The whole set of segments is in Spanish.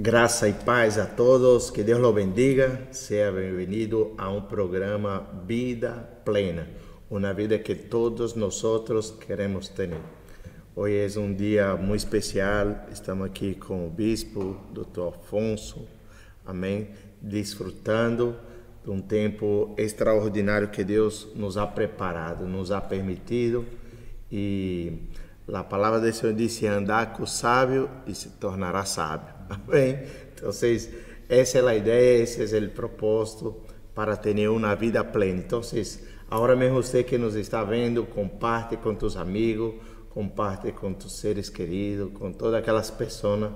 Graça e paz a todos, que Deus lo bendiga. Seja bem-vindo a um programa Vida Plena, uma vida que todos nós queremos ter. Hoje é um dia muito especial, estamos aqui com o bispo, Dr. Afonso, amém, desfrutando de um tempo extraordinário que Deus nos ha preparado, nos ha permitido e a palavra do Senhor disse: andar com o sábio e se tornará sábio. Amém? Então, essa é a ideia, esse é o propósito para ter uma vida plena. Então, agora mesmo você que nos está vendo, comparte com tus amigos, comparte com tus seres queridos, com todas aquelas pessoas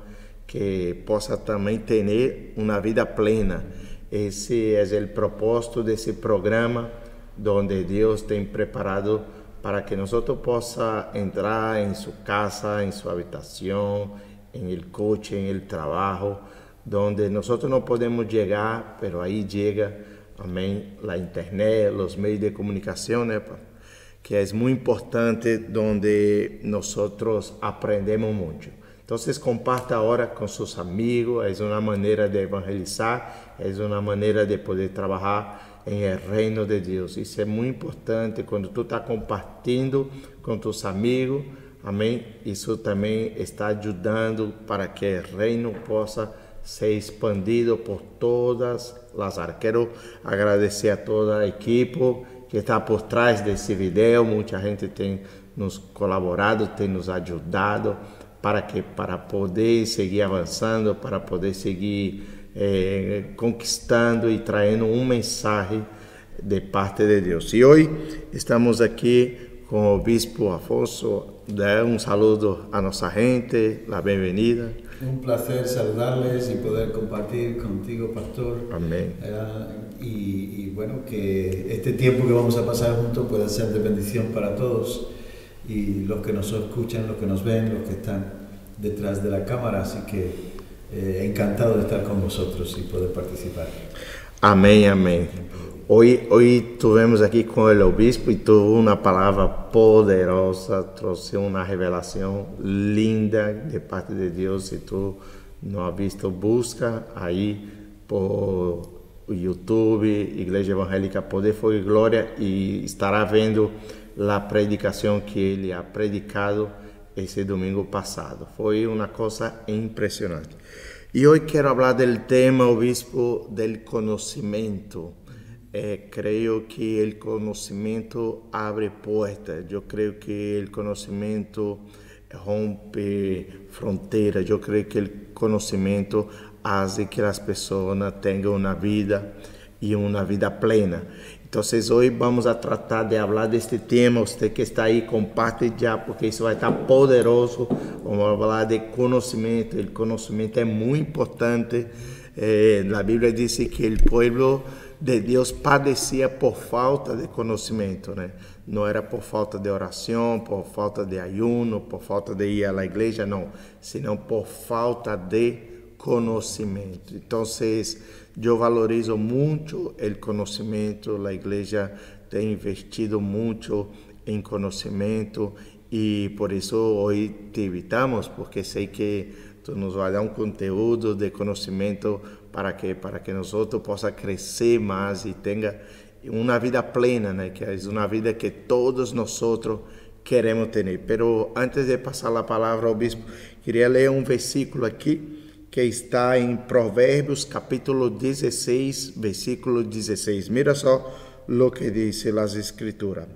que possa também ter uma vida plena. Esse é o propósito desse programa, onde Deus tem preparado para que nós possa entrar em sua casa, em sua habitação, en el coche, en el trabajo, donde nosotros no podemos llegar, pero ahí llega, amén, la internet, los medios de comunicación, ¿eh? que es muy importante donde nosotros aprendemos mucho. Entonces comparta ahora con sus amigos, es una manera de evangelizar, es una manera de poder trabajar en el reino de Dios. Isso é muito importante quando tu está compartilhando com tus amigos, Amém? Isso também está ajudando para que o reino possa ser expandido por todas as áreas. Quero agradecer a toda a equipe que está por trás desse vídeo. Muita gente tem nos colaborado, tem nos ajudado para que para poder seguir avançando, para poder seguir eh, conquistando e trazendo um mensagem de parte de Deus. E hoje estamos aqui com o Bispo Afonso, dar um saludo a nossa gente, a bem-vinda. Um prazer saludarles e poder compartir contigo, pastor. Amém. Uh, y, y, bueno, que este tiempo que vamos a pasar juntos pueda ser de bendición para todos y los que nos escuchan, los que nos ven, los que están detrás de la cámara. Así que eh, encantado de estar con vosotros y poder participar. Amém, amém. Hoy, hoy aqui com con o obispo e tu uma palavra poderosa, trouxe uma revelação linda de parte de Deus. Se tu não a visto, busca aí por YouTube, Igreja Evangélica Poder, Fogo e Glória, e estará vendo a predicação que ele ha predicado esse domingo passado. Foi uma coisa impressionante. E hoje quero falar do tema, obispo, do conhecimento eh, que el conocimiento abre puertas, yo creo que el conocimiento rompe fronteras, yo creo que el conocimiento hace que las personas tengan una vida y una vida plena. Entonces hoy vamos a tratar de hablar de este tema, usted que está ahí comparte ya porque eso va a estar poderoso, vamos a hablar de conocimiento, el conocimiento es muy importante, eh, la Biblia dice que el pueblo de Deus padecia por falta de conhecimento, né? Não era por falta de oração, por falta de ayuno, por falta de ir à igreja, não, senão por falta de conhecimento. Então, eu valorizo muito o conhecimento, a igreja tem investido muito em conhecimento e por isso hoje te invitamos, porque sei que tu nos vai dar um conteúdo de conhecimento para que para que nosotros possa crescer mais e tenha uma vida plena, né? que é uma vida que todos nós queremos ter. Pero antes de passar a palavra ao bispo, queria ler um versículo aqui que está em Provérbios capítulo 16, versículo 16. Mira só o que diz as escrituras.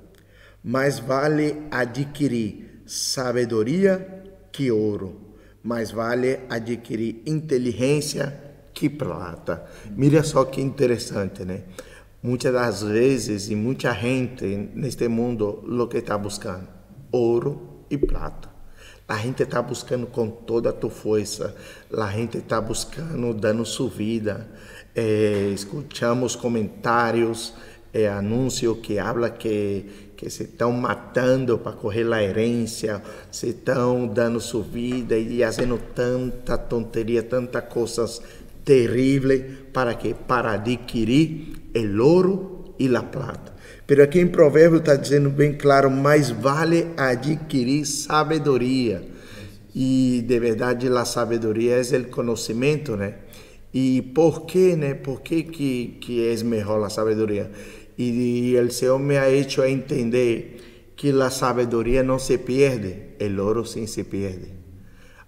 Mais vale adquirir sabedoria que ouro, mais vale adquirir inteligência que prata. Mira só que interessante, né? Muitas das vezes e muita gente neste mundo o que está buscando ouro e prata. A gente está buscando com toda a tua força. A gente está buscando dando sua vida. É, escutamos comentários, é, anúncio que habla que que se estão matando para correr a herência, se estão dando sua vida e fazendo tanta tonteria, tantas coisas terrible para que para adquirir el oro e a plata. Pero aqui em Provérbio está dizendo bem claro, mais vale adquirir sabedoria. E de verdade a sabedoria é o conhecimento, né? E por né? Por que que, que é melhor a sabedoria? E, o Senhor me ha hecho entender que a sabedoria não se perde, o ouro sim se perde.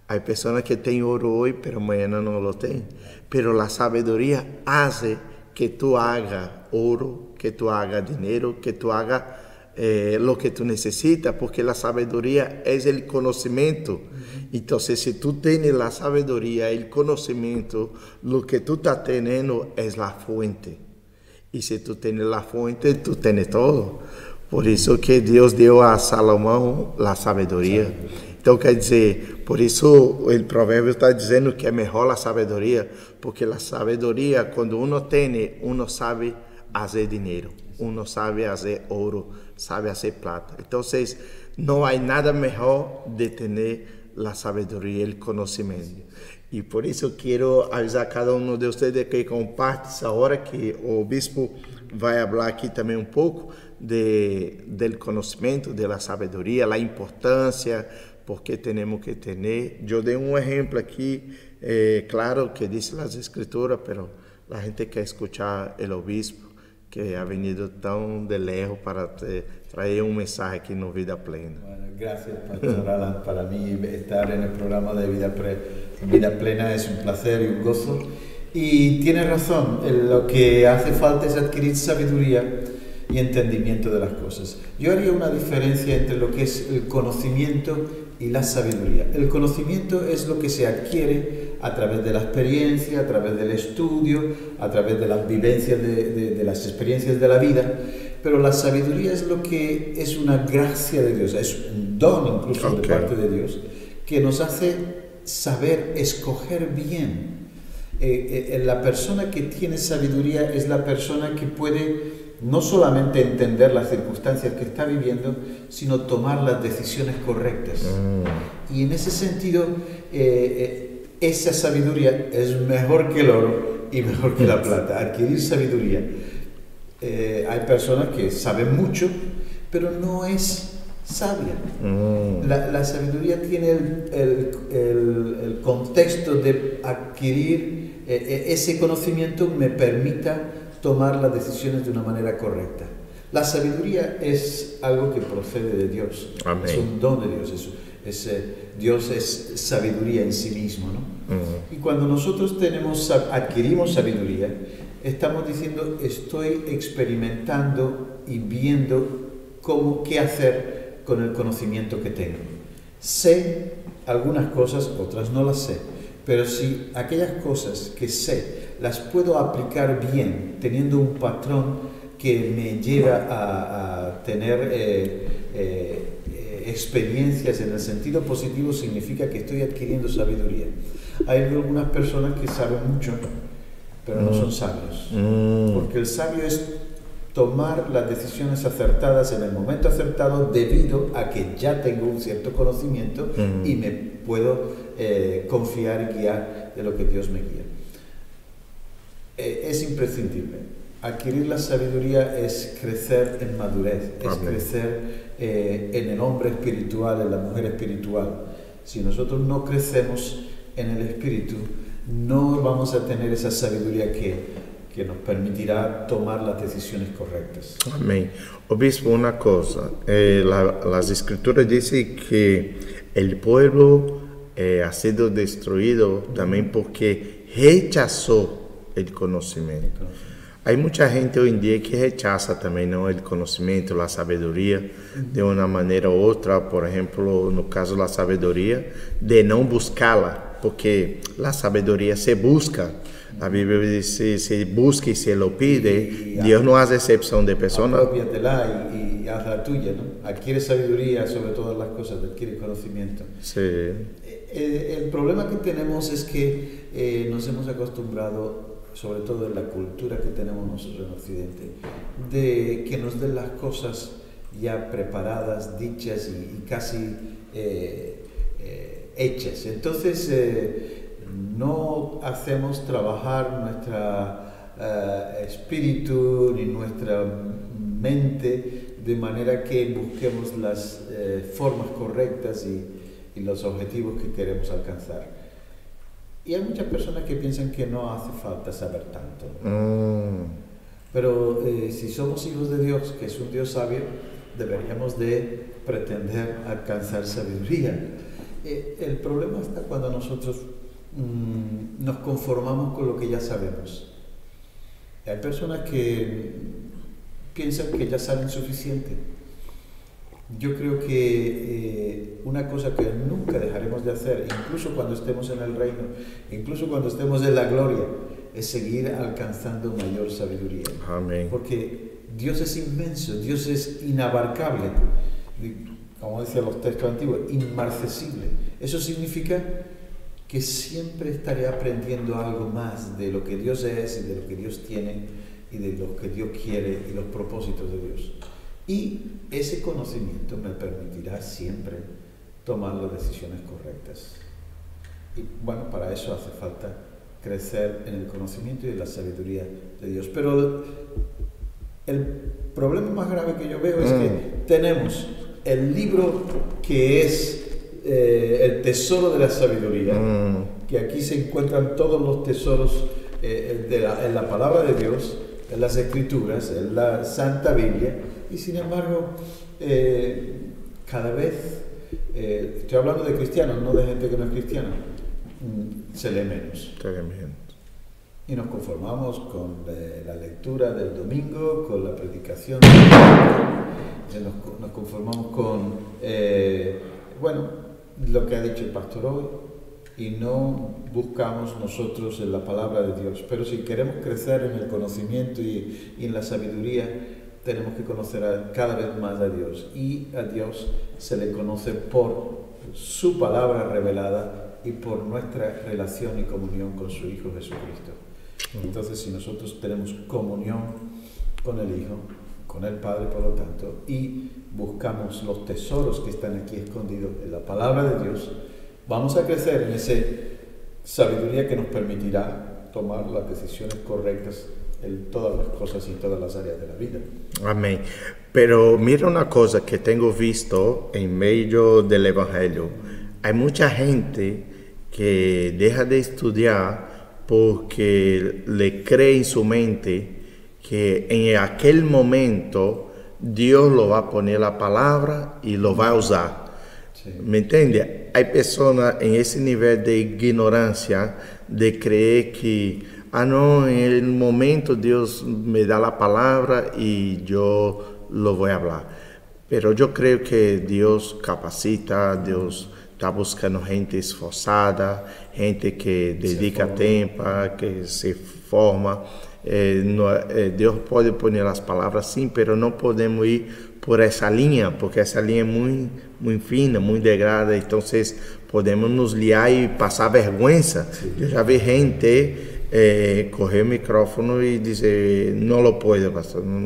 Há pessoas que têm ouro hoje, mas amanhã não lo têm. Pero a sabedoria hace que tu haga ouro, que tu haga dinheiro, que tu haga eh, lo que tú necesitas, porque la sabiduría es el conocimiento. Entonces, si tú tienes la sabiduría, el conocimiento, lo que tú estás teniendo es la fuente. Y si tú tienes la fuente, tú tienes todo. Por eso que Dios dio a Salomón la sabiduría. Então, quer dizer, por isso o provérbio está dizendo que é melhor a sabedoria, porque a sabedoria, quando uno tem, uno sabe fazer dinheiro, uno sabe fazer ouro, sabe hacer plata. Entonces, no hay nada mejor de tener la sabiduría y el conocimiento. Y por eso quiero avisar a cada uno de ustedes que comparte esa hora que el obispo va a hablar aquí también un poco de, del conocimiento, de la sabiduría, la importancia, porque tenemos que tener. Yo doy un ejemplo aquí, eh, claro, que dice las escrituras, pero la gente quiere escuchar el obispo que ha venido tão de lejos para te, traer um mensagem aqui no Vida Plena. Bueno, gracias, Pastor Alan. Para mí estar en el programa de Vida, Pre Vida Plena es un placer y un gozo. Y tiene razón, lo que hace falta es adquirir sabiduría y entendimiento de las cosas. Yo haría una diferencia entre lo que es el conocimiento y la sabiduría. El conocimiento es lo que se adquiere a través de la experiencia, a través del estudio, a través de las vivencias de, de, las experiencias de la vida, pero la sabiduría es lo que es una gracia de Dios, es un don incluso de parte de Dios, que nos hace saber escoger bien. Eh, eh, la persona que tiene sabiduría es la persona que puede no solamente entender las circunstancias que está viviendo, sino tomar las decisiones correctas. Mm. Y en ese sentido, eh, esa sabiduría es mejor que el oro y mejor que la plata. Adquirir sabiduría. Eh, hay personas que saben mucho, pero no es sabia. Mm. La, sabiduría tiene el, el, contexto de adquirir eh, eh, ese conocimiento me permita tomar las decisiones de una manera correcta. La sabiduría es algo que procede de Dios, es un don de Dios. Eso Dios es sabiduría en sí mismo. ¿no? Y cuando nosotros tenemos, adquirimos sabiduría, estamos diciendo, estoy experimentando y viendo cómo, qué hacer con el conocimiento que tengo. Sé algunas cosas, otras no las sé, pero si aquellas cosas que sé las puedo aplicar bien, teniendo un patrón que me lleva a, tener eh, eh, experiencias en el sentido positivo significa que estoy adquiriendo sabiduría. Hay algunas personas que saben mucho, pero no son sabios. Mm. Porque el sabio es tomar las decisiones acertadas en el momento acertado debido a que ya tengo un cierto conocimiento mm. y me puedo eh, confiar y guiar de lo que Dios me guía. Eh, es imprescindible adquirir la sabiduría es crecer en madurez, es crecer eh, en el hombre espiritual, en la mujer espiritual. Si nosotros no crecemos en el espíritu, no vamos a tener esa sabiduría que, que nos permitirá tomar las decisiones correctas. Amén. Obispo, una cosa, eh, las escrituras dicen que el pueblo eh, ha sido destruido también porque rechazó el conocimiento. Hay mucha gente hoy en día que rechaza también ¿no? el conocimiento, la sabiduría de una manera u otra. Por ejemplo, no caso de la sabiduría, de no buscarla, porque la sabiduría se busca. La Biblia dice, se busca y se lo pide. Dios no hace excepción de personas. y, y haz la tuya, ¿no? Adquiere sabiduría sobre todas las cosas, adquiere conocimiento. Sí. Eh, el, problema que tenemos es que eh, nos hemos acostumbrado sobre todo en la cultura que tenemos nosotros en Occidente, de que nos den las cosas ya preparadas, dichas y, casi eh, eh, hechas. Entonces, eh, no hacemos trabajar nuestro espíritu ni nuestra mente de manera que busquemos las formas correctas y, y los objetivos que queremos alcanzar. Y hay muchas personas que piensan que no hace falta saber tanto. Mm, Pero eh, si somos hijos de Dios, que es un Dios sabio, deberíamos de pretender alcanzar sabiduría. Eh, el problema está cuando nosotros mm, nos conformamos con lo que ya sabemos. Hay personas que piensan que ya saben suficiente. Yo creo que eh, una cosa que nunca dejaremos de hacer, incluso cuando estemos en el reino, incluso cuando estemos en la gloria, es seguir alcanzando mayor sabiduría. amén. Porque Dios es inmenso, Dios es inabarcable, como decían los textos antiguos, inmarcesible. Eso significa que siempre estaré aprendiendo algo más de lo que Dios es y de lo que Dios tiene y de lo que Dios quiere y los propósitos de Dios. Y ese conocimiento me permitirá siempre tomar las decisiones correctas. Y bueno, para eso hace falta crecer en el conocimiento y en la sabiduría de Dios. Pero el problema más grave que yo veo es que Mm. tenemos el libro que es eh, el tesoro de la sabiduría, Mm, que aquí se encuentran todos los tesoros eh, de la- en la palabra de Dios, en las escrituras, en la Santa Biblia, y sin embargo, eh, cada vez, eh, estoy hablando de cristianos, no de gente que no es cristiana, mm, se lee menos. Y nos conformamos con eh, la lectura del domingo, con la predicación del domingo, nos, co- nos conformamos con, eh, bueno, lo que ha dicho el pastor hoy, y no buscamos nosotros en la palabra de Dios. Pero si queremos crecer en el conocimiento y, y en la sabiduría, tenemos que conocer a- cada vez más a Dios. Y a Dios se le conoce por su palabra revelada y por nuestra relación y comunión con su Hijo Jesucristo. Entonces, si nosotros tenemos comunión con el Hijo, con el Padre, por lo tanto, y buscamos los tesoros que están aquí escondidos en la palabra de Dios, vamos a crecer en esa sabiduría que nos permitirá tomar las decisiones correctas en todas las cosas y todas las áreas de la vida. Amén. Pero mira una cosa que tengo visto en medio del Evangelio. Hay mucha gente que deja de estudiar porque le cree en su mente que en aquel momento Dios lo va a poner la palabra y lo va a usar. Sí. ¿Me entiende? Hay personas en ese nivel de ignorancia de creer que, ah, no, en el momento Dios me da la palabra y yo lo voy a hablar. Pero yo creo que Dios capacita, Dios está buscando gente esforzada, gente que dedica tiempo, que se forma. Eh, no- eh, Dios puede poner las palabras, sí, pero no podemos ir por esa línea, porque esa línea es muy, muy fina, muy delgada, entonces podemos nos liar y pasar vergüenza. Yo ya vi gente eh, coger el micrófono y dice, no lo puedo, pastor, no,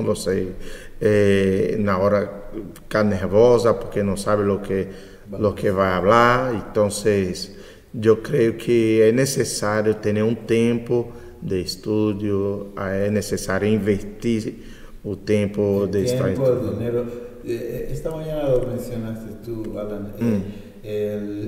no lo sé. Eh, ahora está nervosa porque no sabe lo que, lo que va a hablar, entonces yo creo que es necesario tener un tiempo de estudio, es necesario investir el tiempo El de estar tiempo, el estudiando. dinero. Eh, Esta mañana lo mencionaste tú, Alan. Eh,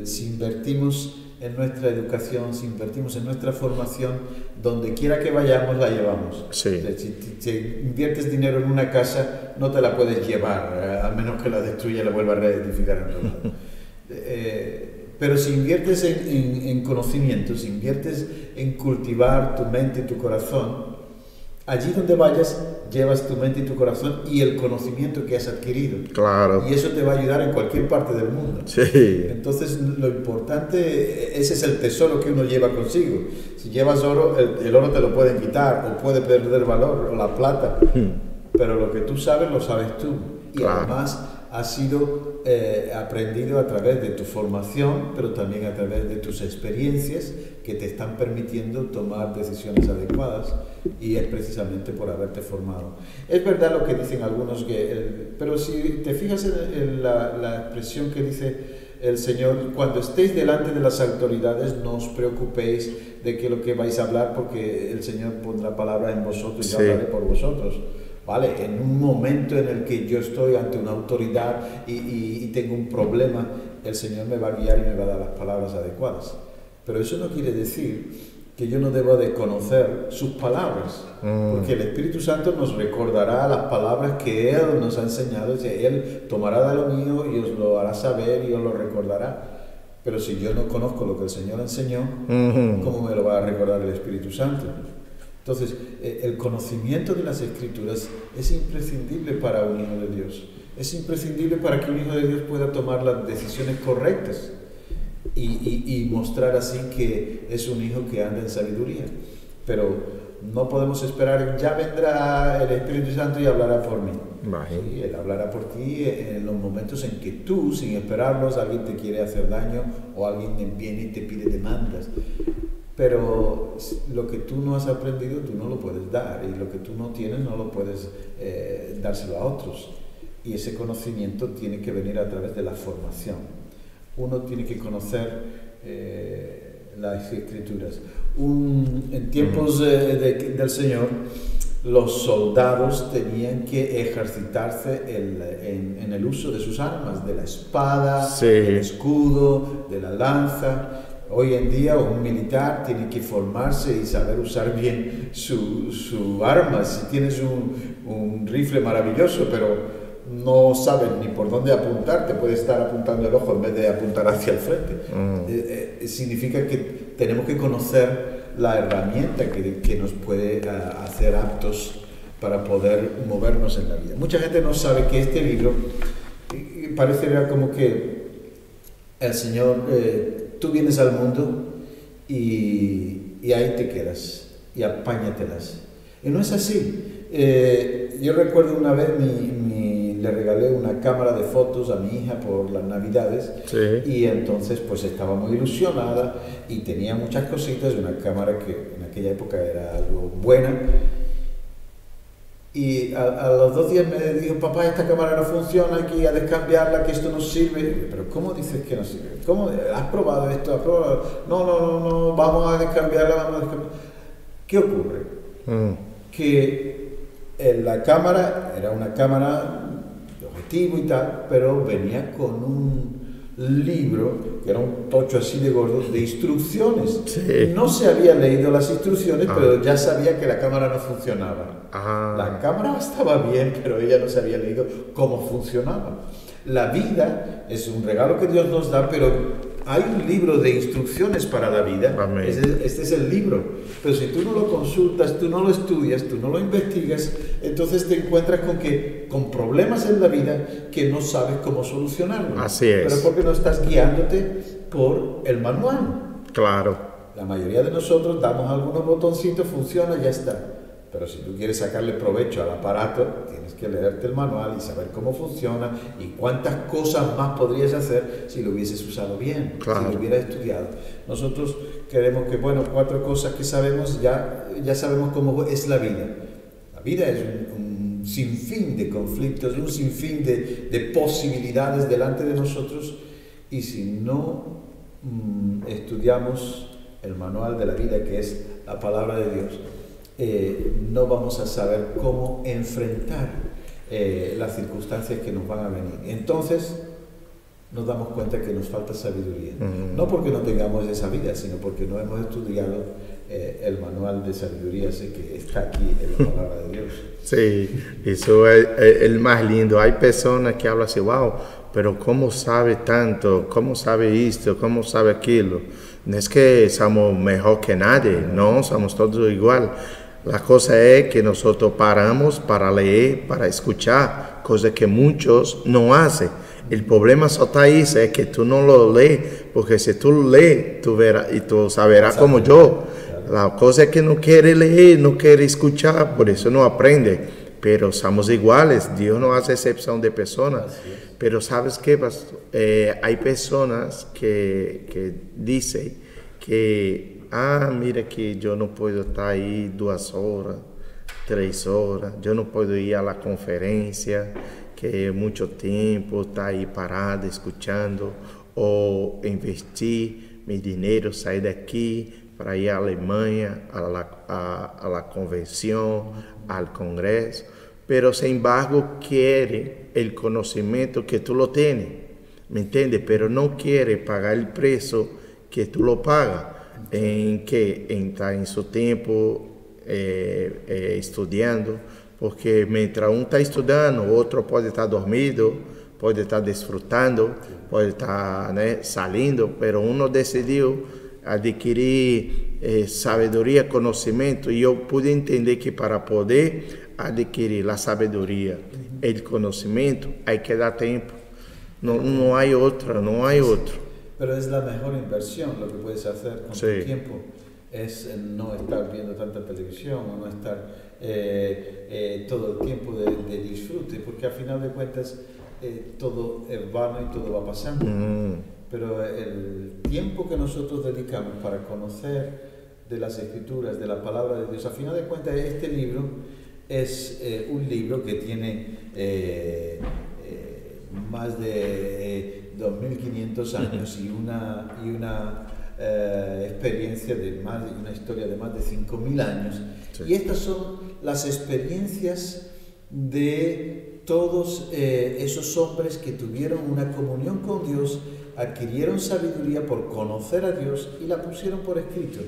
el- si invertimos en nuestra educación, si invertimos en nuestra formación, donde quiera que vayamos, la llevamos. Sí. Si, si inviertes dinero en una casa, no te la puedes llevar, eh, a menos que la destruya y la vuelva a reedificar en otro lado. Eh, pero si inviertes en, en- en conocimiento, si inviertes en cultivar tu mente y tu corazón, allí donde vayas llevas tu mente y tu corazón y el conocimiento que has adquirido. Claro. Y eso te va a ayudar en cualquier parte del mundo. Sí. Entonces, lo importante, ese es el tesoro que uno lleva consigo. Si llevas oro, el, el oro te lo pueden quitar o puede perder valor, o la plata. Pero lo que tú sabes, lo sabes tú. Y Claro. además ha sido eh, aprendido a través de tu formación, pero también a través de tus experiencias que te están permitiendo tomar decisiones adecuadas y es precisamente por haberte formado. Es verdad lo que dicen algunos, que, el- pero si te fijas en, en la, la expresión que dice el Señor, cuando estéis delante de las autoridades, no os preocupéis de que lo que vais a hablar, porque el Señor pondrá palabra en vosotros y yo Sí. hablaré por vosotros. ¿Vale? En un momento en el que yo estoy ante una autoridad y, y- y tengo un problema, el Señor me va a guiar y me va a dar las palabras adecuadas. Pero eso no quiere decir que yo no debo de conocer sus palabras, Mm. porque el Espíritu Santo nos recordará las palabras que Él nos ha enseñado, y Él tomará de lo mío y os lo hará saber y os lo recordará. Pero si yo no conozco lo que el Señor enseñó, Ujú. ¿cómo me lo va a recordar el Espíritu Santo? Entonces, eh, el conocimiento de las Escrituras es imprescindible para un hijo de Dios. Es imprescindible para que un hijo de Dios pueda tomar las decisiones correctas y, y- y mostrar así que es un hijo que anda en sabiduría. Pero no podemos esperar, ya vendrá el Espíritu Santo y hablará por mí. Sí, Él hablará por ti en los momentos en que tú, sin esperarlos, alguien te quiere hacer daño o alguien viene y te pide demandas. Pero lo que tú no has aprendido, tú no lo puedes dar. Y lo que tú no tienes, no lo puedes eh, dárselo a otros. Y ese conocimiento tiene que venir a través de la formación. Uno tiene que conocer eh, las escrituras. Un- en tiempos eh, de- del Señor, los soldados tenían que ejercitarse el- en, en el uso de sus armas, de la espada, Sí. del escudo, de la lanza. Hoy en día un militar tiene que formarse y saber usar bien su, su arma. Si tienes un, un rifle maravilloso, pero no sabes ni por dónde apuntar, te puede estar apuntando el ojo en vez de apuntar hacia el frente. Mm. Eh, eh, significa que tenemos que conocer la herramienta que, que nos puede ah, hacer aptos para poder movernos en la vida. Mucha gente no sabe que este libro eh, parecería como que el Señor, eh, tú vienes al mundo y, y ahí te quedas y apáñatelas. Y no es así. Eh, yo recuerdo una vez mi- mi- le regalé una cámara de fotos a mi hija por las navidades Sí. y entonces pues estaba muy ilusionada y tenía muchas cositas, una cámara que en aquella época era algo buena. Y a, a los dos días me dijo, papá, esta cámara no funciona, hay que ir a descambiarla, que esto no sirve. Pero ¿cómo dices que no sirve? ¿Cómo? ¿Has probado esto? ¿Has probado? No, no, no, no, vamos a descambiarla, vamos a descambiarla. ¿Qué ocurre? Mm. que eh, la cámara era una cámara de objetivo y tal, pero venía con un libro, que era un tocho así de gordo, de instrucciones. Sí. No se había leído las instrucciones, Ah. pero ya sabía que la cámara no funcionaba. Ah. La cámara estaba bien, pero ella no se había leído cómo funcionaba. La vida es un regalo que Dios nos da, pero hay un libro de instrucciones para la vida. Este, este es el libro. Pero si tú no lo consultas, tú no lo estudias, tú no lo investigas, entonces te encuentras con que con problemas en la vida que no sabes cómo solucionarlos. Así es. Pero porque no estás guiándote por el manual. Claro. La mayoría de nosotros damos algunos botoncitos, funciona, ya está. Pero si tú quieres sacarle provecho al aparato, tienes que leerte el manual y saber cómo funciona y cuántas cosas más podrías hacer si lo hubieses usado bien, Claro. si lo hubieras estudiado. Nosotros queremos que, bueno, cuatro cosas que sabemos, ya, ya sabemos cómo es la vida. La vida es un, un sinfín de conflictos, un sinfín de, de posibilidades delante de nosotros y si no mm, estudiamos el manual de la vida que es la palabra de Dios, eh, no vamos a saber cómo enfrentar eh, las circunstancias que nos van a venir. Entonces nos damos cuenta que nos falta sabiduría. Mm. No porque no tengamos esa vida, sino porque no hemos estudiado eh, el manual de sabiduría ese que está aquí en la palabra de Dios. Sí, eso es, es el más lindo. Hay personas que hablan así, wow, pero ¿cómo sabe tanto? ¿Cómo sabe esto? ¿Cómo sabe aquello? No es que somos mejor que nadie, no, somos todos igual. La cosa es que nosotros paramos para leer, para escuchar, cosa que muchos no hacen. El problema está ahí, es que tú no lo lees, porque si tú lees, tú verás y tú saberás como yo. La cosa es que no quiere leer, no quiere escuchar, por eso no aprende. Pero somos iguales, Dios no hace excepción de personas. Pero ¿sabes qué? Eh, hay personas que, que dicen que, ah, mira que yo no puedo estar ahí dos horas, tres horas, yo no puedo ir a la conferencia, que mucho tiempo está ahí parado escuchando, o investir mi dinero, sair daqui para ir à Alemanha, a la, a, a la convención, al congreso, pero sin embargo quiere el conocimiento que tú lo tienes. ¿me entiendes? Pero no quiere pagar el precio que tú lo pagas, en que entrar en su tiempo eh, eh, estudiando, porque mientras uno está estudiando, otro puede estar dormido, puede estar disfrutando, puede estar né, saliendo, pero uno decidió adquirir eh, sabedoria, conhecimento, e eu pude entender que para poder adquirir a sabedoria e o conhecimento, há que dar tempo. Não, não há outra, não há outro. Pero es la mejor inversión lo que puedes hacer con Sí. tu tiempo. Es no estar viendo tanta televisión o no estar eh, eh, todo el tiempo de, de disfrute, porque al final de cuentas eh, todo es vano y todo va pasando. Hum, Pero el tiempo que nosotros dedicamos para conocer de las escrituras, de la palabra de Dios, a final de cuentas este libro es eh, un libro que tiene eh, eh, más de eh, 2.500 años y una, y una eh, experiencia de más, de- una historia de más de 5.000 años. Sí. Y estas son las experiencias de todos eh, esos hombres que tuvieron una comunión con Dios, adquirieron sabiduría por conocer a Dios y la pusieron por escrito.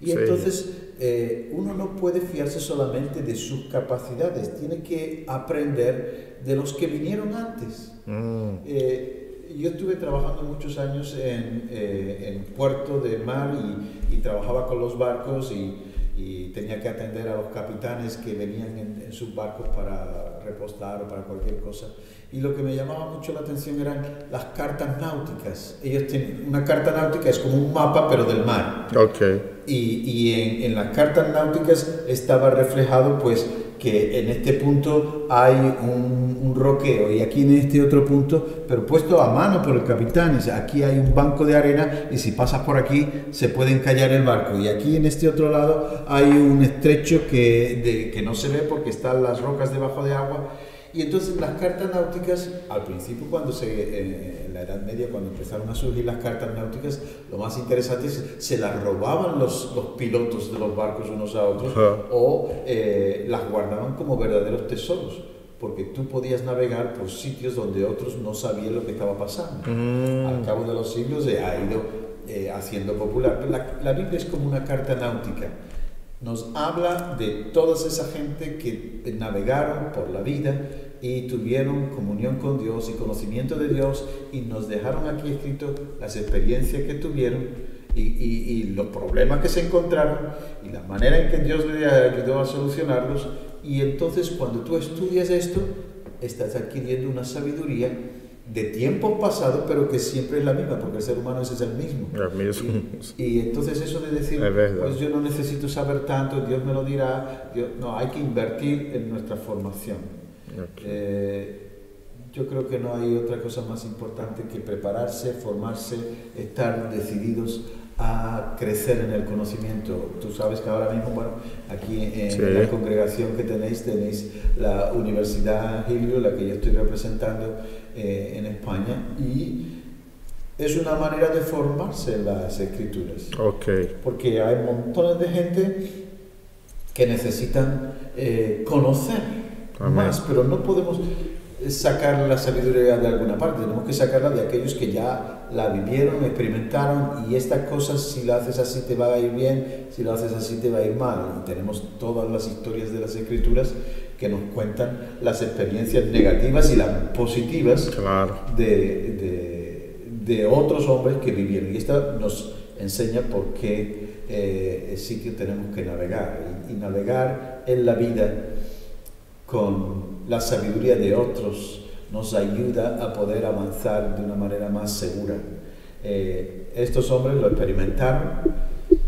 Y Sí. entonces eh, uno no puede fiarse solamente de sus capacidades, tiene que aprender de los que vinieron antes. hum, Eh, yo estuve trabajando muchos años en, eh, en puerto de mar y, y trabajaba con los barcos y, y tenía que atender a los capitanes que venían en, en sus barcos para repostar o para cualquier cosa. Y lo que me llamaba mucho la atención eran las cartas náuticas. Ellos tienen una carta náutica es como un mapa pero del mar ok. y, y en, en las cartas náuticas estaba reflejado pues que en este punto hay un, roqueo y aquí en este otro punto, pero puesto a mano por el capitán, es- aquí hay un banco de arena y si pasas por aquí se puede encallar el barco. Y aquí en este otro lado hay un estrecho que, que no se ve porque están las rocas debajo de agua y entonces las cartas náuticas, al principio cuando se, en la Edad Media, cuando empezaron a surgir las cartas náuticas, lo más interesante es se las robaban los, los pilotos de los barcos unos a otros Ajá. o eh, las guardaban como verdaderos tesoros, porque tú podías navegar por sitios donde otros no sabían lo que estaba pasando. Hum, Al cabo de los siglos se ha ido eh, haciendo popular. La, la Biblia es como una carta náutica. Nos habla de toda esa gente que navegaron por la vida y tuvieron comunión con Dios y conocimiento de Dios y nos dejaron aquí escrito las experiencias que tuvieron y, los problemas que se encontraron y la manera en que Dios les ayudó a solucionarlos. Y entonces cuando tú estudias esto, estás adquiriendo una sabiduría de tiempos pasados, pero que siempre es la misma, porque el ser humano ese es el mismo. é mesmo. Y, y entonces eso de decir, Es pues yo no necesito saber tanto, Dios me lo dirá, Dios- no, hay que invertir en nuestra formación. Ok. Eh, yo creo que no hay otra cosa más importante que prepararse, formarse, estar decididos a crecer en el conocimiento. Tú sabes que ahora mismo, bueno, aquí en Sí. la congregación que tenéis, tenéis la Universidad Gilio, la que yo estoy representando eh, en España, y es una manera de formarse las escrituras Ok. porque hay montones de gente que necesitan eh, conocer Amén. más, pero no podemos sacar la sabiduría de alguna parte, tenemos que sacarla de aquellos que ya la vivieron, experimentaron y estas cosas si lo haces así te va a ir bien, si lo haces así te va a ir mal. Y tenemos todas las historias de las escrituras que nos cuentan las experiencias negativas y las positivas Claro. de, de- de otros hombres que vivieron. Y esta nos enseña por qué eh, sitio tenemos que navegar. Y, y navegar en la vida con la sabiduría de otros nos ayuda a poder avanzar de una manera más segura. Eh, estos hombres lo experimentaron.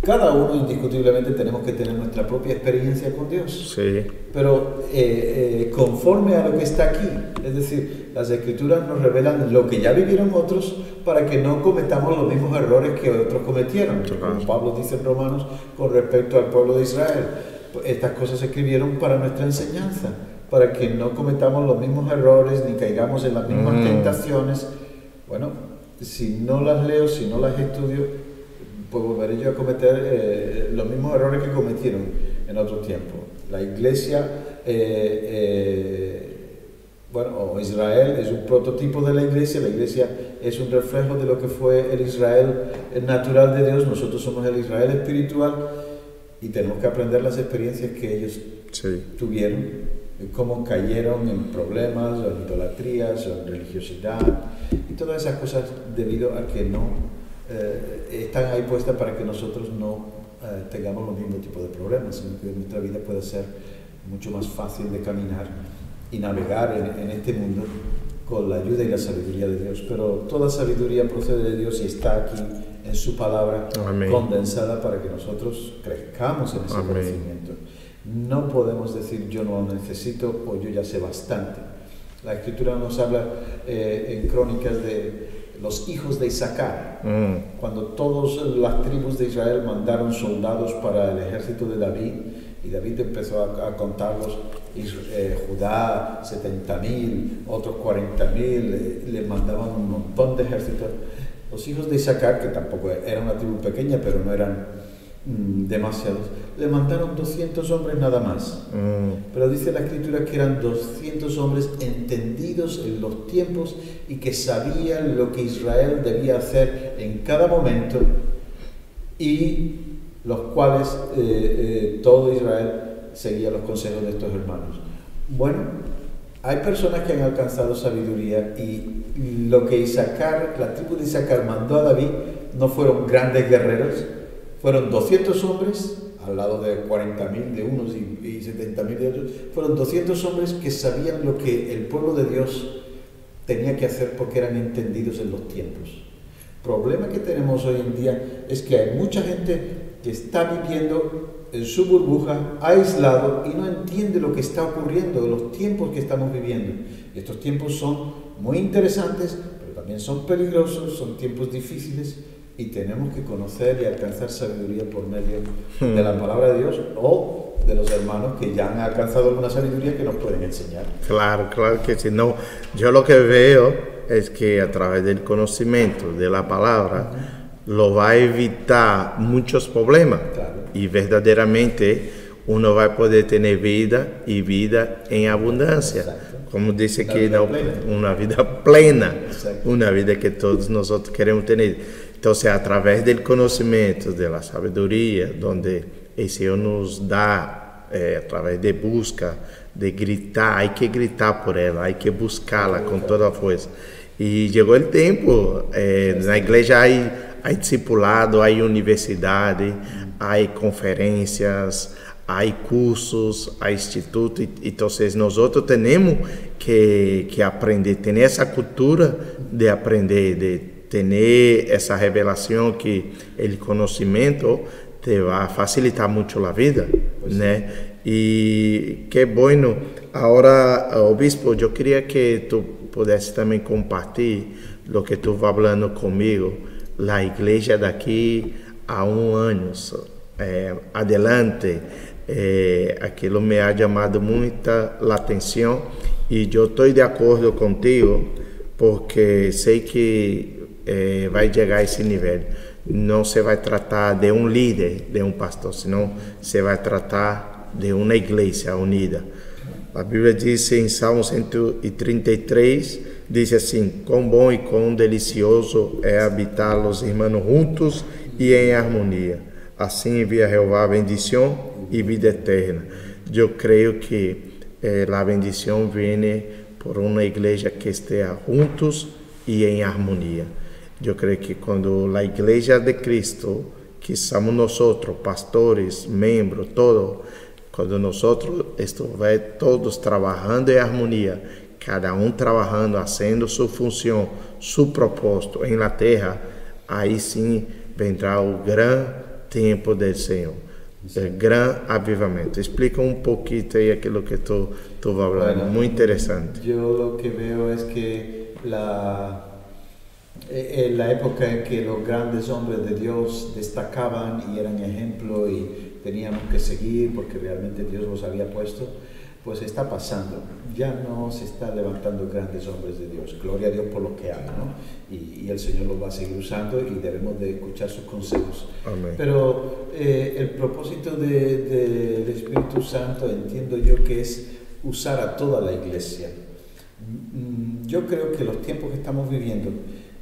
Cada uno indiscutiblemente tenemos que tener nuestra propia experiencia con Dios Sí. pero eh, eh, conforme a lo que está aquí. Es decir, las escrituras nos revelan lo que ya vivieron otros para que no cometamos los mismos errores que otros cometieron. Como Pablo dice en Romanos con respecto al pueblo de Israel. Estas cosas se escribieron para nuestra enseñanza, para que no cometamos los mismos errores ni caigamos en las mismas Mm. tentaciones. Bueno, si no las leo, si no las estudio, pues volveré yo a cometer eh, los mismos errores que cometieron en otro tiempo. La iglesia, eh, eh, bueno, o Israel es un prototipo de la iglesia, la iglesia es un reflejo de lo que fue el Israel natural de Dios, nosotros somos el Israel espiritual y tenemos que aprender las experiencias que ellos tuvieron, cómo cayeron en problemas, o en idolatrías, o en religiosidad, y todas esas cosas debido a que no eh, están ahí puestas para que nosotros no eh, tengamos los mismos tipos de problemas, sino que nuestra vida pueda ser mucho más fácil de caminar y navegar en, en este mundo con la ayuda y la sabiduría de Dios. Pero toda sabiduría procede de Dios y está aquí en su palabra condensada para que nosotros crezcamos en ese conocimiento. No podemos decir yo no lo necesito o yo ya sé bastante. La escritura nos habla eh, en crónicas de los hijos de Isaacar, mm. cuando todas las tribus de Israel mandaron soldados para el ejército de David, y David empezó a, contarlos, eh, Judá 70 mil, otros 40 mil, le mandaban un montón de ejércitos. Los hijos de Isaacar, que tampoco era una tribu pequeña, pero no eran mm, demasiados, le mandaron 200 hombres nada más. Mm. Pero dice la escritura que eran 200 hombres entendidos en los tiempos y que sabían lo que Israel debía hacer en cada momento y los cuales eh, eh, todo Israel seguía los consejos de estos hermanos. Bueno, hay personas que han alcanzado sabiduría y lo que Isaacar, la tribu de Isaacar mandó a David no fueron grandes guerreros, fueron 200 hombres al lado de 40.000 de unos y, y 70.000 de otros, fueron 200 hombres que sabían lo que el pueblo de Dios tenía que hacer porque eran entendidos en los tiempos. El problema que tenemos hoy en día es que hay mucha gente que está viviendo en su burbuja, aislado, y no entiende lo que está ocurriendo, los tiempos que estamos viviendo. Estos tiempos son muy interesantes, pero también son peligrosos, son tiempos difíciles, y tenemos que conocer y alcanzar sabiduría por medio de la palabra de Dios o de los hermanos que ya han alcanzado alguna sabiduría que nos pueden enseñar. Claro, claro que sí. No, yo lo que veo es que a través del conocimiento de la palabra, lo va a evitar muchos problemas y verdaderamente uno va a poder tener vida y vida en abundancia. Como dice que una vida plena, una vida que todos nosotros queremos tener. Entonces, a través del conocimiento, de la sabiduría, donde el Señor nos da, eh, a través de busca, de gritar, hay que gritar por ella, hay que buscarla con toda fuerza. Y llegó el tiempo, eh, en la iglesia hay Há discipulado, há universidade, há conferências, há cursos, há instituto. Então, nós outros temos que, que aprender, ter essa cultura de aprender, de ter essa revelação que o conhecimento te vai facilitar muito a vida, né? E que bueno. Agora, obispo, eu queria que tu pudesse também compartilhar o que tu vai falando comigo la iglesia de aquí a un año eh, adelante, eh, aquilo me ha llamado muita la atención y yo estoy de acuerdo contigo porque sé que eh, vai chegar a esse nível. Não se vai tratar de um líder, de um pastor, senão se vai tratar de uma igreja unida. A Bíblia diz em Salmo 133, diz assim: Quão bom e quão delicioso é habitar os irmãos juntos e em harmonia. Assim envia Jeová bendição e vida eterna. Eu creio que eh, a bendição vem por uma igreja que esteja juntos e em harmonia. Eu creio que quando a igreja de Cristo, que somos nós, pastores, membros, todo, quando nós estivermos todos trabalhando em harmonia, cada um trabalhando, fazendo sua função, seu propósito em la terra, aí sim vendrá o grande tempo do Senhor. o grande avivamento. Explica um pouquinho aí aquilo que tu, tu vas hablando, bueno, muy interesante. Yo lo que veo es que la, en la época en que los grandes hombres de Dios destacaban y eran ejemplo y teníamos que seguir porque realmente Dios los había puesto, pues está pasando. Ya no se está levantando grandes hombres de Dios. Gloria a Dios por lo que haga, ¿no? Y, el Señor los va a seguir usando y debemos de escuchar sus consejos. Pero eh, el propósito del Espíritu Santo entiendo yo que es usar a toda la iglesia. Mm, yo creo que los tiempos que estamos viviendo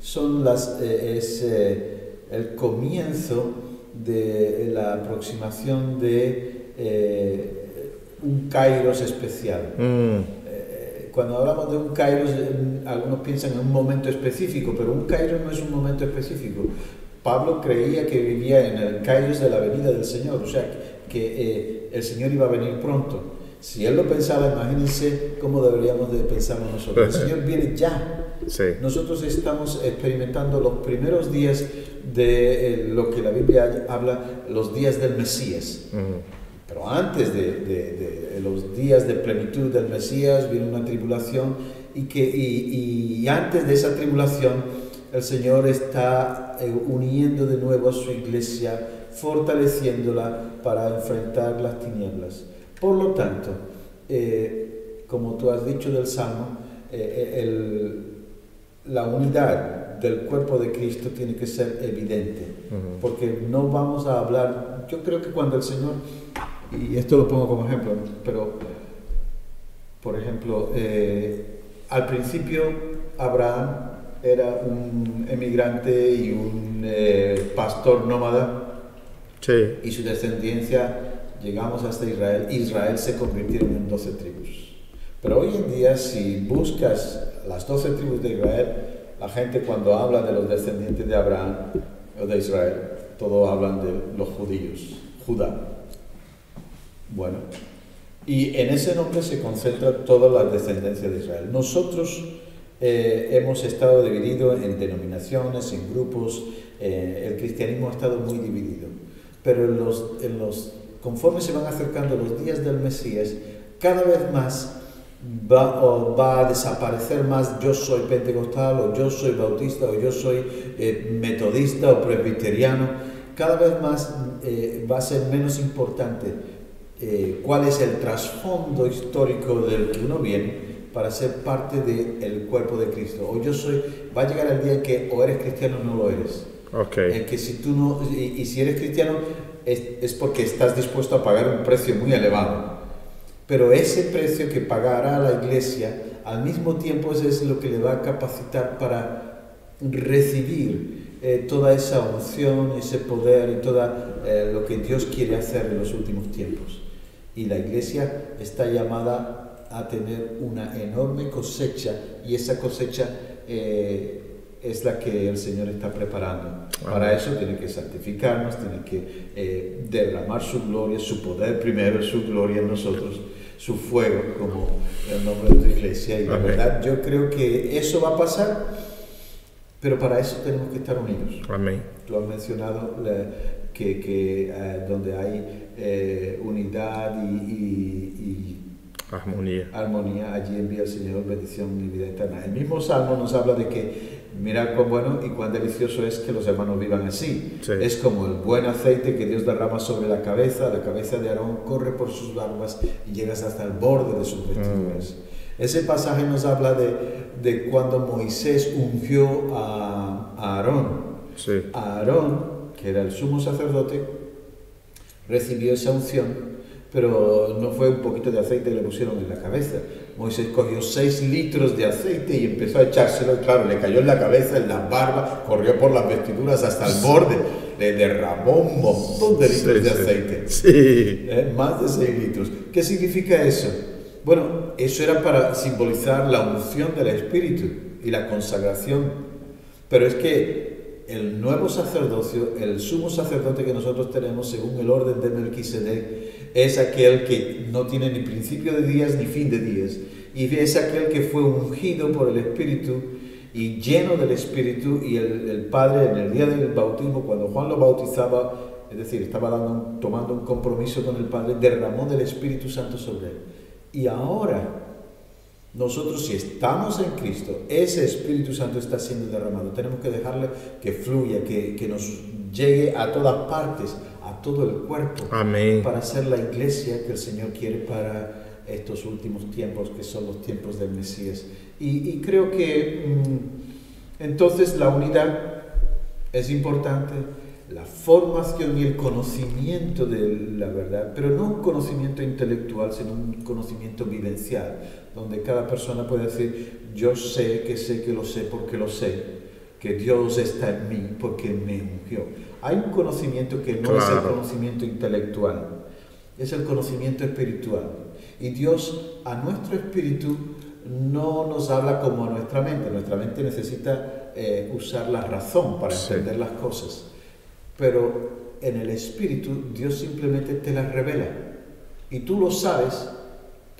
son las, eh, es eh, el comienzo de la aproximación de eh, un kairos especial. Mm. Cuando hablamos de un kairos, algunos piensan en un momento específico, pero un kairos no es un momento específico. Pablo creía que vivía en el kairos de la venida del Señor, o sea, que el Señor iba a venir pronto. Si él lo pensaba, imagínense cómo deberíamos de pensarlo nosotros. El Señor viene ya. Nosotros estamos experimentando los primeros días de eh, lo que la Biblia habla, los días del Mesías. Pero antes de, los días de plenitud del Mesías viene una tribulación y, que, y, antes de esa tribulación el Señor está eh, uniendo de nuevo a su iglesia, fortaleciéndola para enfrentar las tinieblas. Por lo tanto, eh, como tú has dicho del Salmo, eh, eh, la unidad del cuerpo de Cristo tiene que ser evidente, porque no vamos a hablar, yo creo que cuando el Señor, y esto lo pongo como ejemplo, pero, por ejemplo, al principio Abraham era un emigrante y un pastor nómada, y su descendencia llegamos hasta Israel, Israel se convirtieron en 12 tribus. Pero hoy en día, si buscas las 12 tribus de Israel, la gente cuando habla de los descendientes de Abraham o de Israel, todos hablan de los judíos, Judá. Bueno, y en ese nombre se concentra toda la descendencia de Israel. Nosotros eh, hemos estado divididos en denominaciones, en grupos, eh, el cristianismo ha estado muy dividido, pero en los, en los conforme se van acercando los días del Mesías, cada vez más va, va a desaparecer más yo soy pentecostal o yo soy bautista o yo soy eh, metodista o presbiteriano. Cada vez más eh, va a ser menos importante eh, cuál es el trasfondo histórico del que uno viene para ser parte del cuerpo de Cristo. O yo soy, va a llegar el día en que o eres cristiano o no lo eres. Okay. En que si tú no, y si eres cristiano, es, porque estás dispuesto a pagar un precio muy elevado. Pero ese precio que pagará la iglesia, al mismo tiempo es lo que le va a capacitar para recibir eh, toda esa unción, ese poder y todo eh, lo que Dios quiere hacer en los últimos tiempos. Y la iglesia está llamada a tener una enorme cosecha y esa cosecha eh, es la que el Señor está preparando. Para eso tiene que santificarnos, tiene que eh, derramar su gloria, su poder primero, su gloria en nosotros, su fuego como el nombre de tu iglesia. Y la verdad, yo creo que eso va a pasar, pero para eso tenemos que estar unidos. Amén. Tú has mencionado que, que eh, donde hay eh, unidad y, armonía. armonía, allí envía el Señor bendición y vida eterna. El mismo Salmo nos habla de que Mira cuán bueno y cuán delicioso es que los hermanos vivan así. Es como el buen aceite que Dios derrama sobre la cabeza, la cabeza de Aarón corre por sus barbas y llegas hasta el borde de sus vestiduras. Mm. Ese pasaje nos habla de, de cuando Moisés ungió a, a Aarón. Sí. A Aarón, que era el sumo sacerdote, recibió esa unción pero no fue un poquito de aceite que le pusieron en la cabeza. Moisés cogió seis litros de aceite y empezó a echárselo, claro, le cayó en la cabeza, en la barba, corrió por las vestiduras hasta el borde, le derramó un montón de litros de aceite. Sí. ¿Eh? Más de seis litros. ¿Qué significa eso? Bueno, eso era para simbolizar la unción del Espíritu y la consagración. Pero es que el nuevo sacerdocio, el sumo sacerdote que nosotros tenemos según el orden de Melquisedec, es aquel que no tiene ni principio de días ni fin de días. Y es aquel que fue ungido por el Espíritu y lleno del Espíritu y el, Padre en el día del bautismo, cuando Juan lo bautizaba, es decir, estaba dando, tomando un compromiso con el Padre, derramó del Espíritu Santo sobre él. Y ahora, nosotros si estamos en Cristo, ese Espíritu Santo está siendo derramado. Tenemos que dejarle que fluya, que, que nos llegue a todas partes, todo el cuerpo para ser la iglesia que el Señor quiere para estos últimos tiempos, que son los tiempos del Mesías. Y, creo que mm, entonces la unidad es importante, la formación y el conocimiento de la verdad, pero no un conocimiento intelectual, sino un conocimiento vivencial, donde cada persona puede decir, yo sé que sé que lo sé porque lo sé, que Dios está en mí porque me ungió. Hay un conocimiento que no es el conocimiento intelectual, es el conocimiento espiritual. Y Dios a nuestro espíritu no nos habla como a nuestra mente. Nuestra mente necesita eh, usar la razón para Sí. entender las cosas. Pero en el espíritu Dios simplemente te las revela. Y tú lo sabes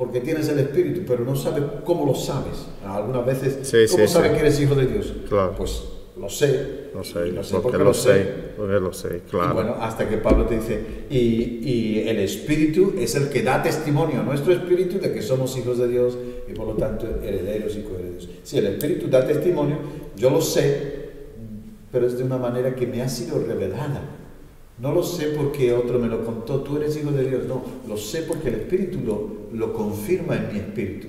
porque tienes el espíritu, pero no sabes cómo lo sabes. Algunas veces, Sí, ¿cómo sí, sabes sí. que eres hijo de Dios? Claro. Pues lo sé. Lo sé, Y lo sé porque, porque lo sé, porque lo sé, y claro. bueno, hasta que Pablo te dice, y, y el Espíritu es el que da testimonio a nuestro Espíritu de que somos hijos de Dios y por lo tanto herederos y coherederos. Si el Espíritu da testimonio, yo lo sé, pero es de una manera que me ha sido revelada. No lo sé porque otro me lo contó, tú eres hijo de Dios, no, lo sé porque el Espíritu lo, lo confirma en mi espíritu.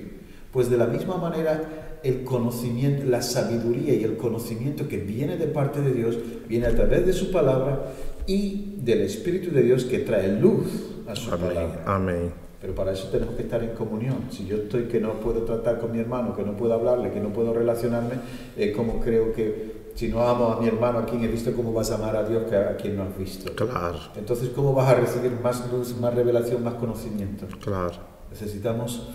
Pues de la misma manera el conocimiento, la sabiduría y el conocimiento que viene de parte de Dios viene a través de su palabra y del Espíritu de Dios que trae luz a su Amén, palabra. amén. Pero para eso tenemos que estar en comunión. Si yo estoy que no puedo tratar con mi hermano, que no puedo hablarle, que no puedo relacionarme, eh, como creo que si no amo a mi hermano a quien he visto, ¿cómo vas a amar a Dios que a quien no has visto? Claro, Entonces, ¿cómo vas a recibir más luz, más revelación, más conocimiento? claro. Necesitamos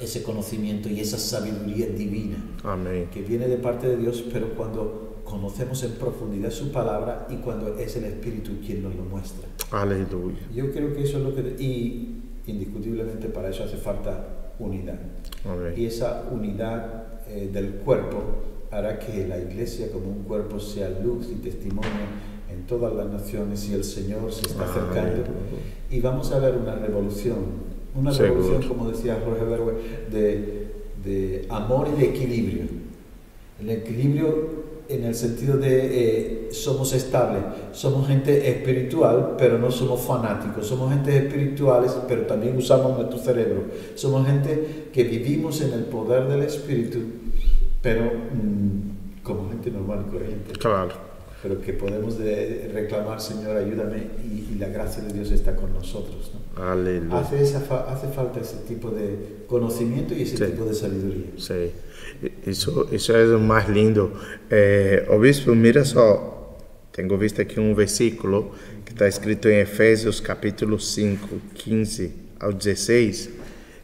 ese conocimiento y esa sabiduría divina Amén. que viene de parte de Dios, pero cuando conocemos en profundidad su palabra y cuando es el Espíritu quien nos lo muestra. Aleluya. Yo creo que eso es lo que... Y indiscutiblemente para eso hace falta unidad. Y Amén. esa unidad eh, del cuerpo hará que la iglesia como un cuerpo sea luz y testimonio en todas las naciones y el Señor se está acercando. Y vamos a ver una revolución, una revolución, como decía Jorge Berwe, de, de amor y de equilibrio. El equilibrio en el sentido de eh, somos estables, somos gente espiritual, pero no somos fanáticos, somos gente espirituales, pero también usamos nuestro cerebro, somos gente que vivimos en el poder del Espíritu, pero mm, como gente normal y corriente Claro, pero que podemos de- reclamar, Señor, ayúdame, y, y la gracia de Dios está con nosotros. ¿no? aleluya. Hace, esa fa- hace falta ese tipo de conocimiento y ese Sí. tipo de sabiduría. Sí, eso, eso es lo más lindo. Eh, obispo, mira só, tengo visto aquí un versículo que está escrito en Efesios capítulo 5, 15 al 16,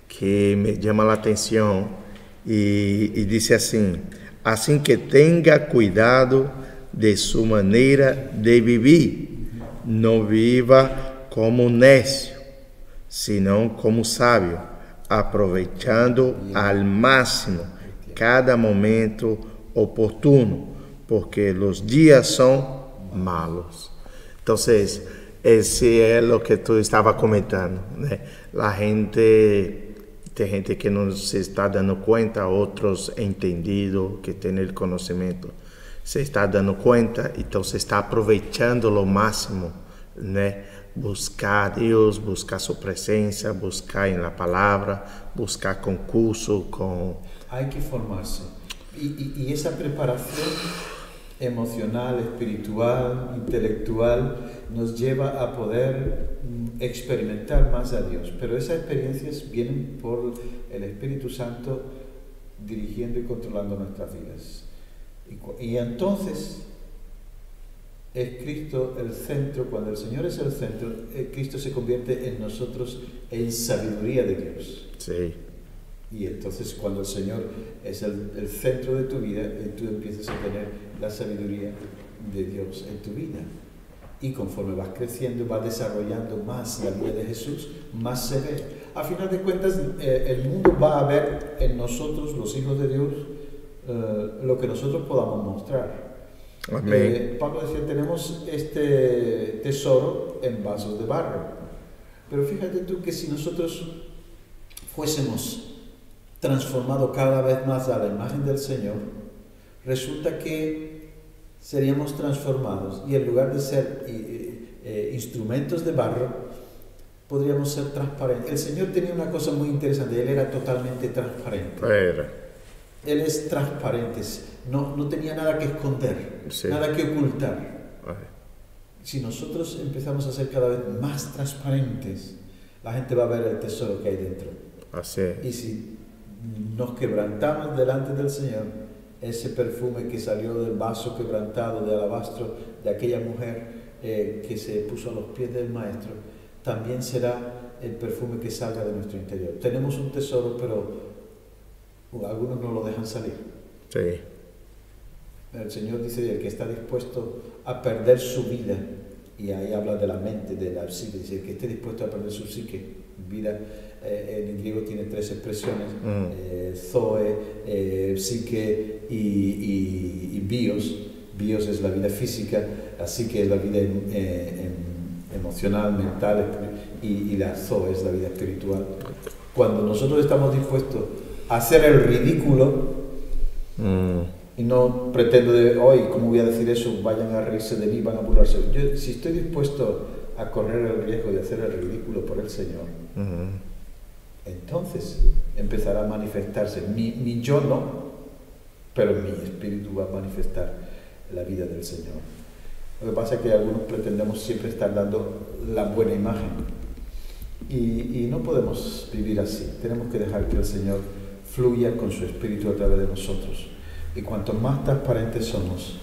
que me llama la atención y, y dice así, así que tenga cuidado de su manera de vivir, no viva como necio, sino como sábio, aproveitando al máximo cada momento oportuno, porque los días son malos. Entonces, ese es lo que tú estabas comentando. né? La gente, hay gente que no se está dando cuenta, otros entendidos, que tienen el conocimiento, se está dando cuenta, entonces está aprovechando lo máximo, né? buscar a Deus, buscar sua presença, buscar em la palavra, buscar concurso com Hay que formarse. Y, y- y esa preparación emocional, espiritual, intelectual, nos lleva a poder mm, experimentar más a Dios. Pero esas experiencias vienen por el Espíritu Santo dirigiendo y controlando nuestras vidas. Y, entonces es Cristo el centro, cuando el Señor es el centro, eh, Cristo se convierte en nosotros en sabiduría de Dios. Sim, Y entonces cuando el Señor es el, el centro de tu vida, eh, tú empiezas a tener la sabiduría de Dios en tu vida. Y conforme vas creciendo, vas desarrollando más la vida de Jesús, más se ve. A final de cuentas, eh, el mundo va a ver en nosotros, los hijos de Dios, eh, lo que nosotros podamos mostrar. Eh, Pablo decía, tenemos este tesoro en vasos de barro. Pero fíjate tú que si nosotros fuésemos transformados cada vez más a la imagen del Señor, resulta que seríamos transformados y en lugar de ser eh, eh, instrumentos de barro, podríamos ser transparentes. El Señor tenía una cosa muy interesante, Él era totalmente transparente. Era. Él es transparente, no, no tenía nada que esconder, Sí. nada que ocultar. Si nosotros empezamos a ser cada vez más transparentes, la gente va a ver el tesoro que hay dentro. É. Y si nos quebrantamos delante del Señor, ese perfume que salió del vaso quebrantado de alabastro de aquella mujer eh, que se puso a los pies del Maestro, también será el perfume que salga de nuestro interior. Tenemos un tesoro, pero algunos no lo dejan salir. Sí. El Señor dice, el que está dispuesto a perder su vida, y ahí habla de la mente, de la psique, dice, el que esté dispuesto a perder su psique, vida, eh, en griego tiene tres expresiones, Mm. eh, zoe, eh, psique y, y- y bios. Bios es la vida física, la psique es la vida em- eh, em- emocional, mental, y, y la zoe es la vida espiritual. Cuando nosotros estamos dispuestos a hacer el ridículo, Mm, y no pretendo de hoy, ¿cómo voy a decir eso? Vayan a reírse de mí, van a burlarse. Yo, si estoy dispuesto a correr el riesgo de hacer el ridículo por el Señor, mm, entonces empezará a manifestarse. Mi, mi yo no, pero mi espíritu va a manifestar la vida del Señor. Lo que pasa es que algunos pretendemos siempre estar dando la buena imagen. Y, y no podemos vivir así. Tenemos que dejar que el Señor fluya con su espíritu a través de nosotros. Y cuanto más transparentes somos,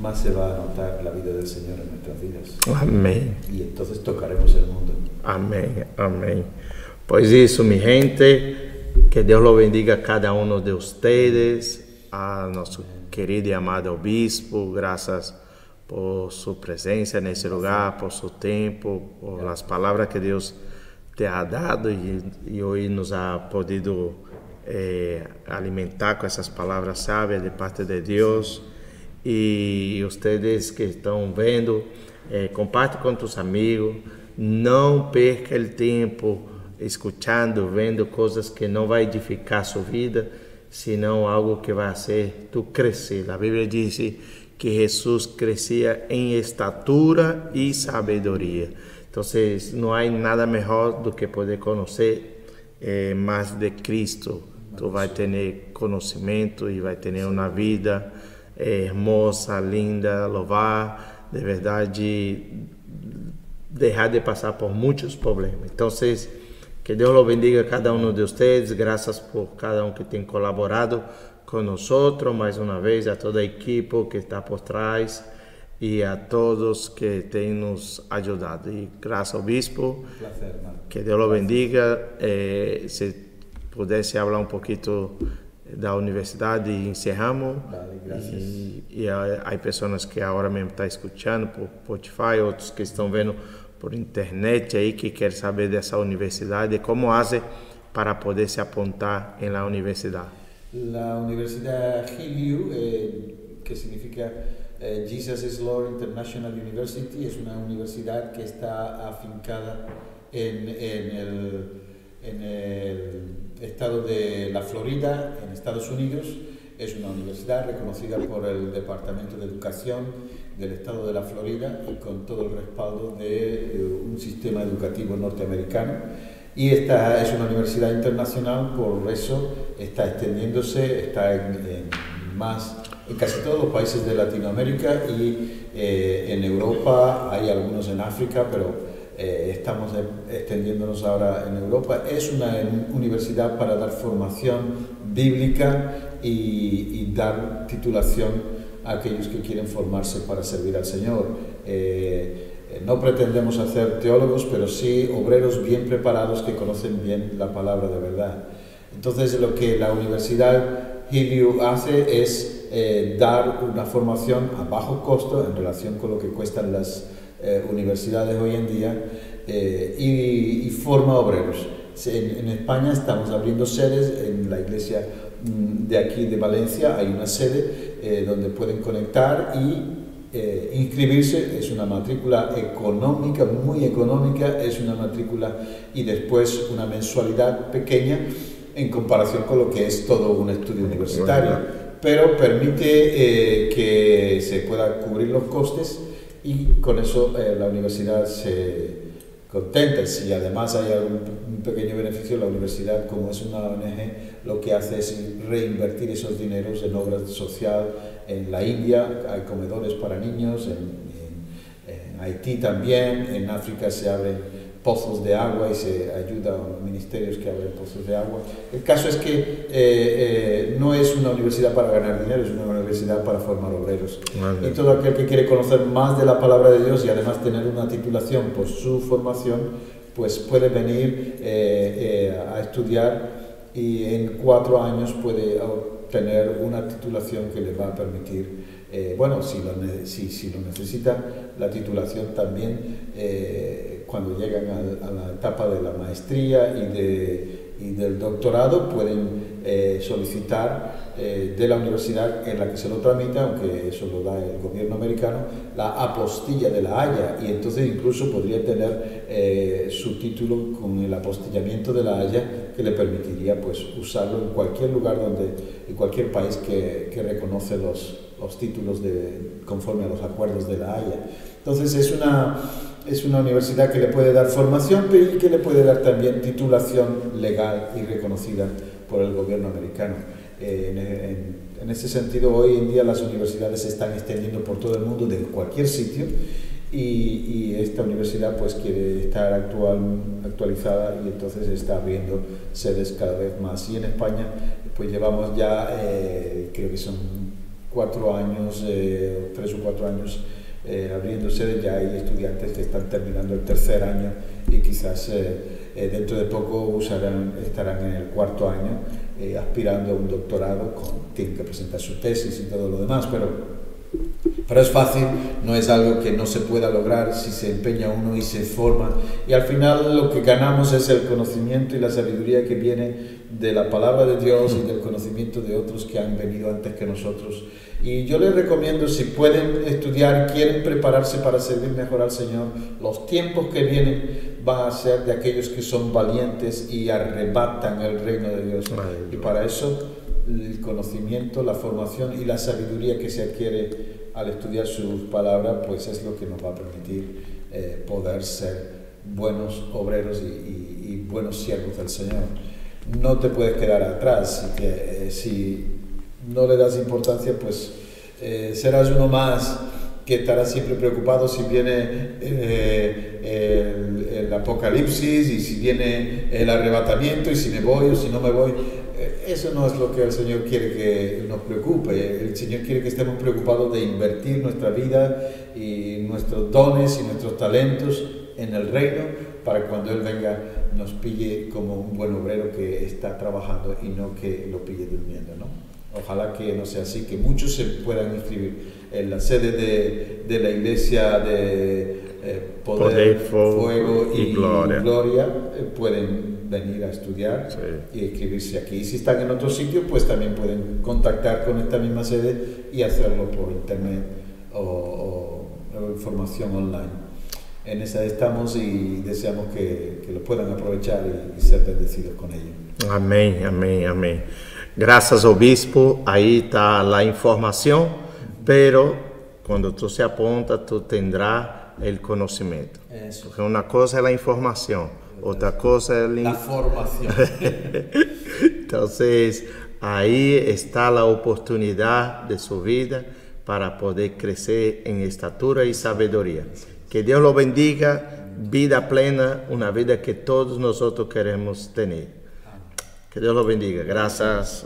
más se va a notar la vida del Señor en nuestras vidas. amém. Y entonces tocaremos el mundo. Amém, amém. Pois isso, minha gente, que Deus lo bendiga a cada um de ustedes, a nosso querido e amado obispo, graças por sua presença nesse lugar, por seu tempo, por as palavras que Deus te ha dado e, e hoje nos ha podido eh, alimentar com essas palavras sábias de parte de Deus. E vocês que estão vendo, eh, comparte com tus amigos. Não perca o tempo escutando, vendo coisas que não vai edificar sua vida, senão algo que vai fazer tu crescer. A Bíblia diz que Jesus crescia em estatura e sabedoria. Então, não há nada melhor do que poder conhecer eh, mais de Cristo. Tu vai ter conhecimento e vai ter uma vida eh, hermosa, linda, louvar, de verdade, deixar de passar por muitos problemas. Então, que Deus lo bendiga a cada um de vocês. Graças por cada um que tem colaborado conosco, mais uma vez, a toda a equipe que está por trás e a todos que têm nos ajudado. E graças ao Bispo, placer, que Deus lo bendiga. Eh, se pudesse falar um pouquinho da universidade encerramos. Vale. E, e há, há pessoas que agora mesmo estão escutando por Spotify, outros que estão vendo por internet aí que querem saber dessa universidade, como fazem para poder se apontar em la universidade. La Universidad Hillyu, eh, que significa eh, Jesus is Lord International University, es una universidad que está afincada en, en el, en el estado de la Florida, en Estados Unidos. Es una universidad reconocida por el Departamento de Educación del estado de la Florida y con todo el respaldo de eh, un sistema educativo norteamericano. Y esta es una universidad internacional, por eso está extendiéndose, está en, más, en casi todos los países de Latinoamérica y eh, en Europa, hay algunos en África, pero eh, estamos extendiéndonos ahora en Europa. Es una universidad para dar formación bíblica y dar titulación a aquellos que quieren formarse para servir al Señor. Eh, no pretendemos hacer teólogos, pero sí obreros bien preparados que conocen bien la palabra de verdad. Entonces lo que la Universidad Hillyu hace es eh, dar una formación a bajo costo en relación con lo que cuestan las eh, universidades hoy en día eh, y, y, forma obreros. En, en, España estamos abriendo sedes en la iglesia mm, de aquí de Valencia, hay una sede eh, donde pueden conectar y eh, inscribirse. Es una matrícula económica, muy económica, es una matrícula y después una mensualidad pequeña en comparación con lo que es todo un estudio universitario, pero permite eh, que se pueda cubrir los costes y con eso eh, la universidad se contenta. Y además hay algún un pequeño beneficio, la universidad, como es una ONG, lo que hace es reinvertir esos dineros en obra social. En la India hay comedores para niños, en Haití también, en África se abren pozos de agua y se ayuda a ministerios que abren pozos de agua. El caso es que eh, eh, no es una universidad para ganar dinero, es una universidad para formar obreros. Y todo aquel que quiere conocer más de la palabra de Dios y además tener una titulación por su formación, pues puede venir eh, a estudiar y en cuatro años puede obtener una titulación que le va a permitir bueno, si lo, si, si lo, necesita, la titulación también cuando llegan a, la etapa de la maestría y, de, y del doctorado pueden eh, solicitar eh, de la universidad en la que se lo tramita, aunque eso lo da el gobierno americano, la apostilla de la Haya. Y entonces incluso podría tener eh, su título con el apostillamiento de la Haya que le permitiría pues usarlo en cualquier lugar donde, en cualquier país que, que reconoce los, los títulos de, conforme a los acuerdos de la Haya. Entonces es una es una universidad que le puede dar formación, y que le puede dar también titulación legal y reconocida por el gobierno americano. Eh, en, en, ese sentido, hoy en día las universidades se están extendiendo por todo el mundo, de cualquier sitio, y, y esta universidad pues quiere estar actual, actualizada y entonces está abriendo sedes cada vez más. Y en España pues llevamos ya, eh, creo que son cuatro años, eh, tres o cuatro años, eh, abriéndose, ya hay estudiantes que están terminando el tercer año y quizás eh, eh, dentro de poco usarán, estarán en el cuarto año aspirando a un doctorado, con, tienen que presentar su tesis y todo lo demás, pero, pero es fácil, no es algo que no se pueda lograr si se empeña uno y se forma y al final lo que ganamos es el conocimiento y la sabiduría que viene de la palabra de Dios y del conocimiento de otros que han venido antes que nosotros y yo les recomiendo, si pueden estudiar, quieren prepararse para servir mejor al Señor, los tiempos que vienen van a ser de aquellos que son valientes y arrebatan el reino de Dios. Y para eso el conocimiento, la formación y la sabiduría que se adquiere al estudiar sus palabras, pues es lo que nos va a permitir eh, poder ser buenos obreros y, buenos siervos del Señor. No te puedes quedar atrás, que, eh, si no le das importancia, pues eh, serás uno más que estará siempre preocupado si viene eh, el, apocalipsis y si viene el arrebatamiento y si me voy o si no me voy. Eh, eso no es lo que el Señor quiere que nos preocupe. El Señor quiere que estemos preocupados de invertir nuestra vida y nuestros dones y nuestros talentos en el reino para cuando Él venga nos pille como un buen obrero que está trabajando y no que lo pille durmiendo. ¿no? Ojalá que no sea así, que muchos se puedan inscribir. En la sede de, de la iglesia de eh, Poder, Fuego, y, Gloria, eh, pueden venir a estudiar y inscribirse aquí. Y si están en otro sitio, pues también pueden contactar con esta misma sede y hacerlo por internet o, o información online. En esa estamos y deseamos que, que lo puedan aprovechar y, y ser bendecidos con ello. Amén, amén, amén. Graças ao bispo, aí está a informação, pero quando tu se aponta, tu tendrá o conhecimento. Isso. Porque uma coisa é a informação, outra coisa é a formação. então, aí está a oportunidade de sua vida para poder crescer em estatura e sabedoria. Que Deus lo bendiga, vida plena, uma vida que todos nós queremos ter. Que Dios lo bendiga. Gracias.